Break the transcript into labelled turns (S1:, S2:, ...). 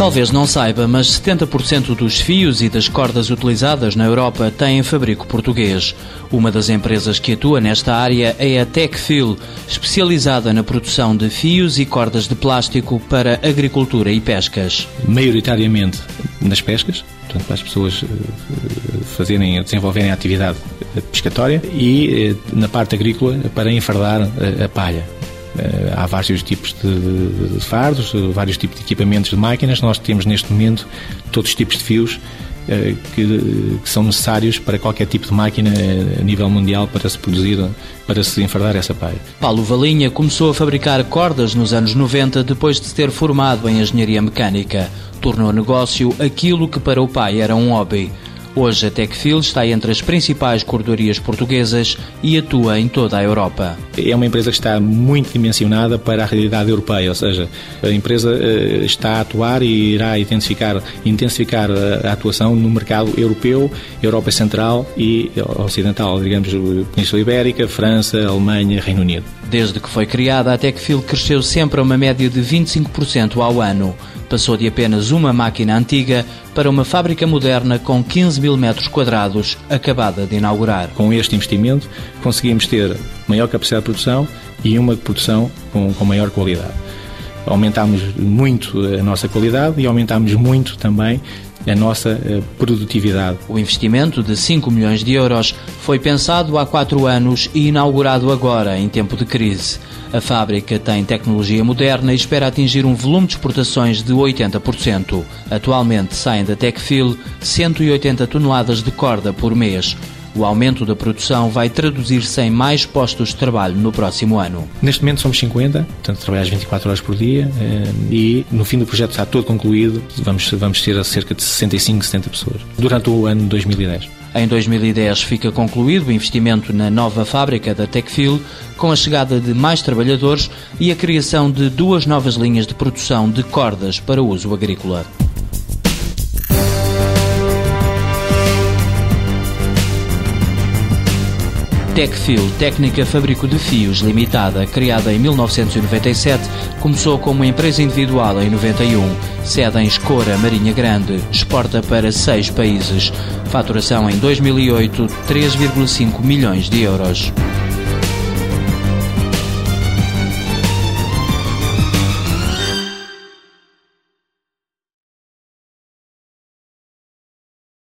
S1: Talvez não saiba, mas 70% dos fios e das cordas utilizadas na Europa têm fabrico português. Uma das empresas que atua nesta área é a Tecfil, especializada na produção de fios e cordas de plástico para agricultura e pescas.
S2: Maioritariamente nas pescas, portanto, para as pessoas eh, fazerem, desenvolverem a atividade pescatória e eh, na parte agrícola para enfardar a palha. Eh, há vários tipos de, fardos, vários tipos de equipamentos de máquinas. Nós temos neste momento todos os tipos de fios eh, que, que, são necessários para qualquer tipo de máquina a nível mundial para se produzir, para se enfardar essa palha.
S1: Paulo Valinha começou a fabricar cordas nos anos 90 depois de se ter formado em engenharia mecânica. Tornou negócio aquilo que para o pai era um hobby. Hoje a Tecfil está entre as principais cordorias portuguesas e atua em toda a Europa.
S2: É uma empresa que está muito dimensionada para a realidade europeia, ou seja, a empresa eh, está a atuar e irá intensificar, intensificar a atuação no mercado europeu, Europa Central e Ocidental, digamos, Península Ibérica, França, Alemanha, Reino Unido.
S1: Desde que foi criada, a Tecfil cresceu sempre a uma média de 25% ao ano. Passou de apenas uma máquina antiga para uma fábrica moderna com 15 mil metros quadrados, acabada de inaugurar.
S2: Com este investimento, conseguimos ter maior capacidade de produção e uma produção com, com maior qualidade. Aumentámos muito a nossa qualidade e aumentámos muito também a nossa eh, produtividade.
S1: O investimento de 5 milhões de euros foi pensado há quatro anos e inaugurado agora, em tempo de crise. A fábrica tem tecnologia moderna e espera atingir um volume de exportações de 80%. Atualmente saem da Tecfil 180 toneladas de corda por mês. O aumento da produção vai traduzir-se em mais postos de trabalho no próximo ano.
S2: Neste momento somos 50, portanto trabalhamos 24 horas por dia eh, e no fim do projeto está todo concluído, vamos, vamos ter cerca de 65, 70 pessoas durante o ano 2010.
S1: Em 2010 fica concluído o investimento na nova fábrica da Tecfil, com a chegada de mais trabalhadores e a criação de duas novas linhas de produção de cordas para uso agrícola. Tecfil, técnica fabrico de fios limitada, criada em 1997, começou como empresa individual em 91, sede em Escora, Marinha Grande, exporta para seis países. Faturação em 2008, 3,5 milhões de euros.